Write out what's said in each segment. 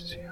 see you.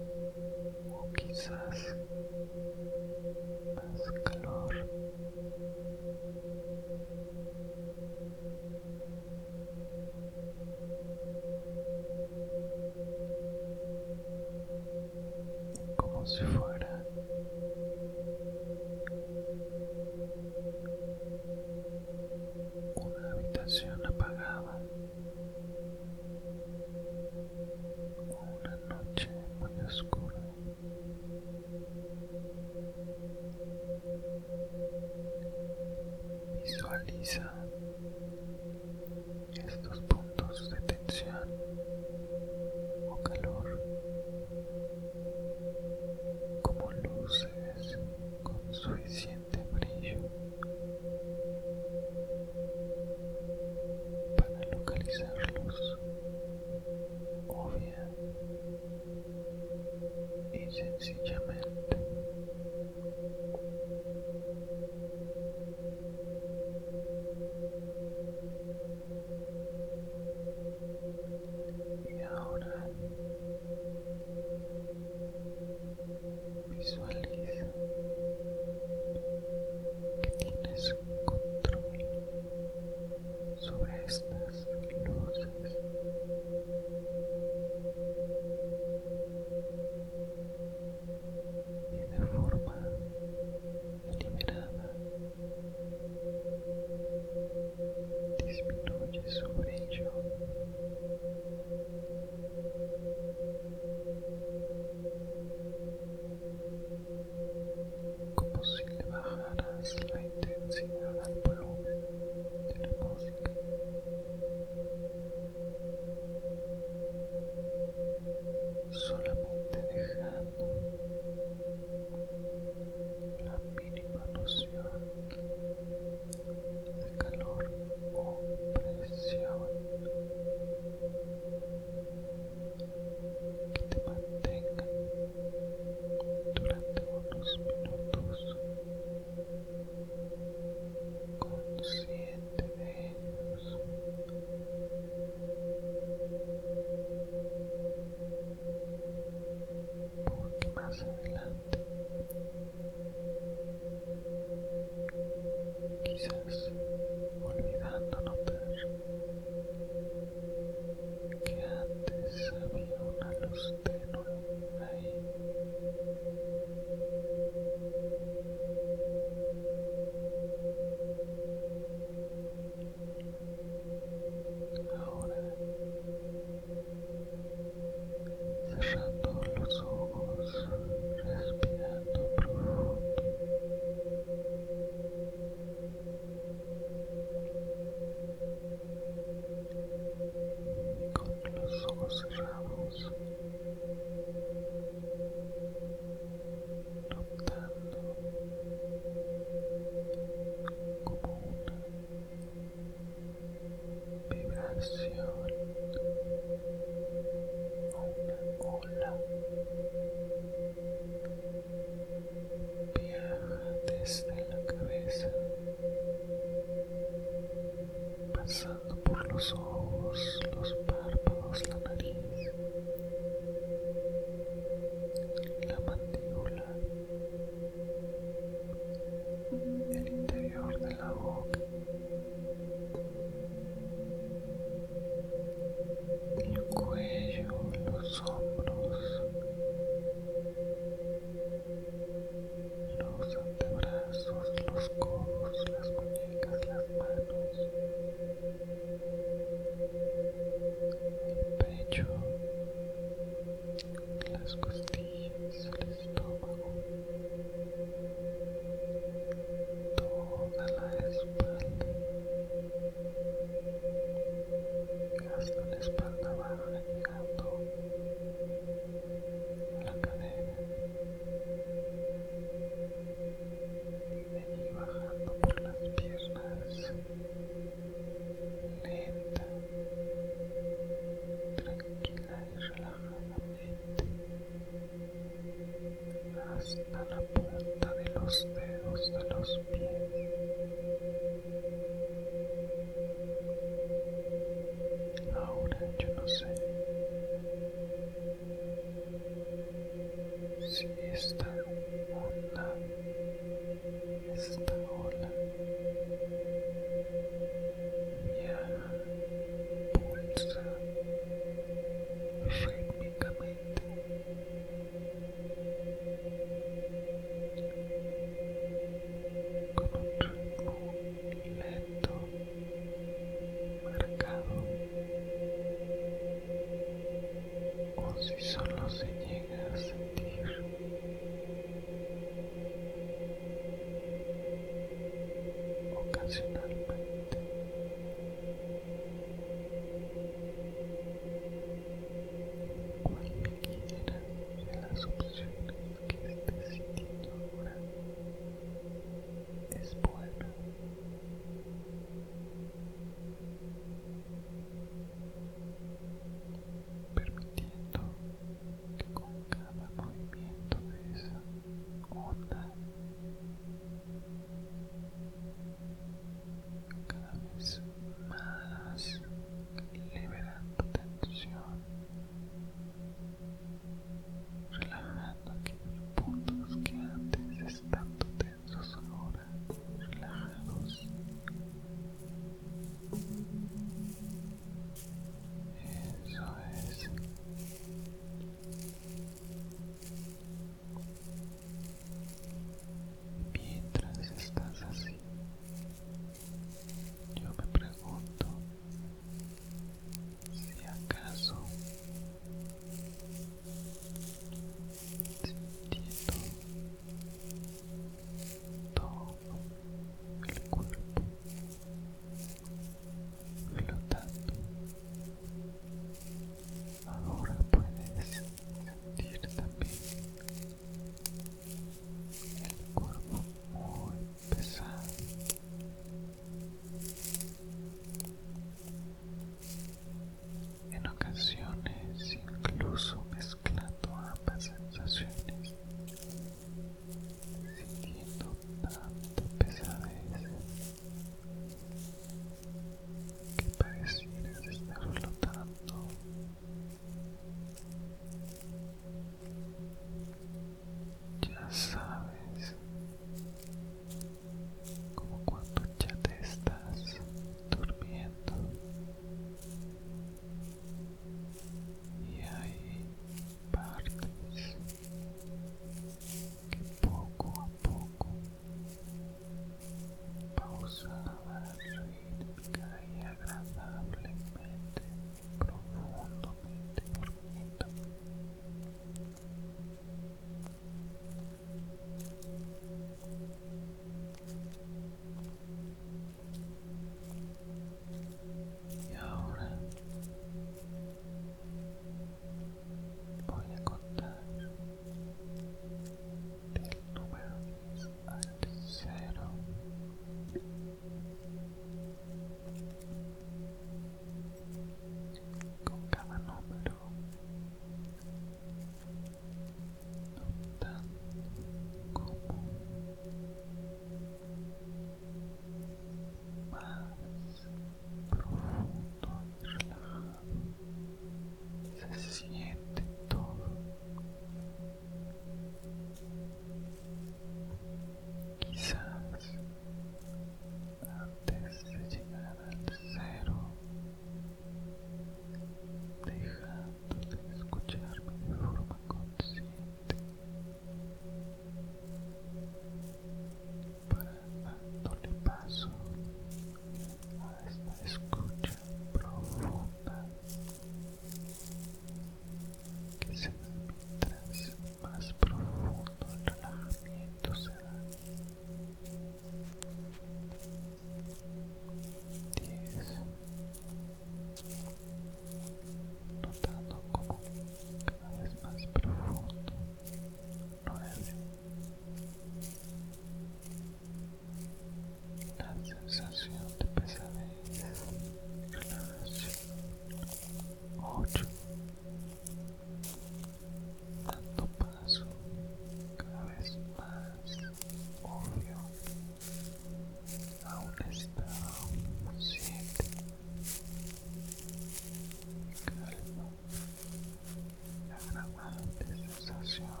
Calma.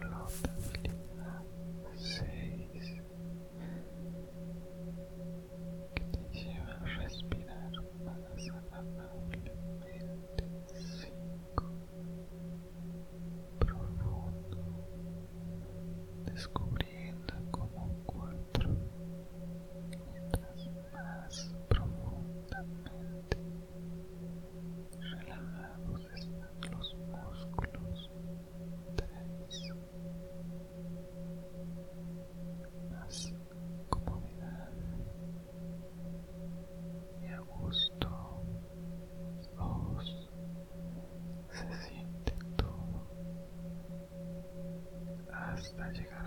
Agradable llegar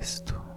Esto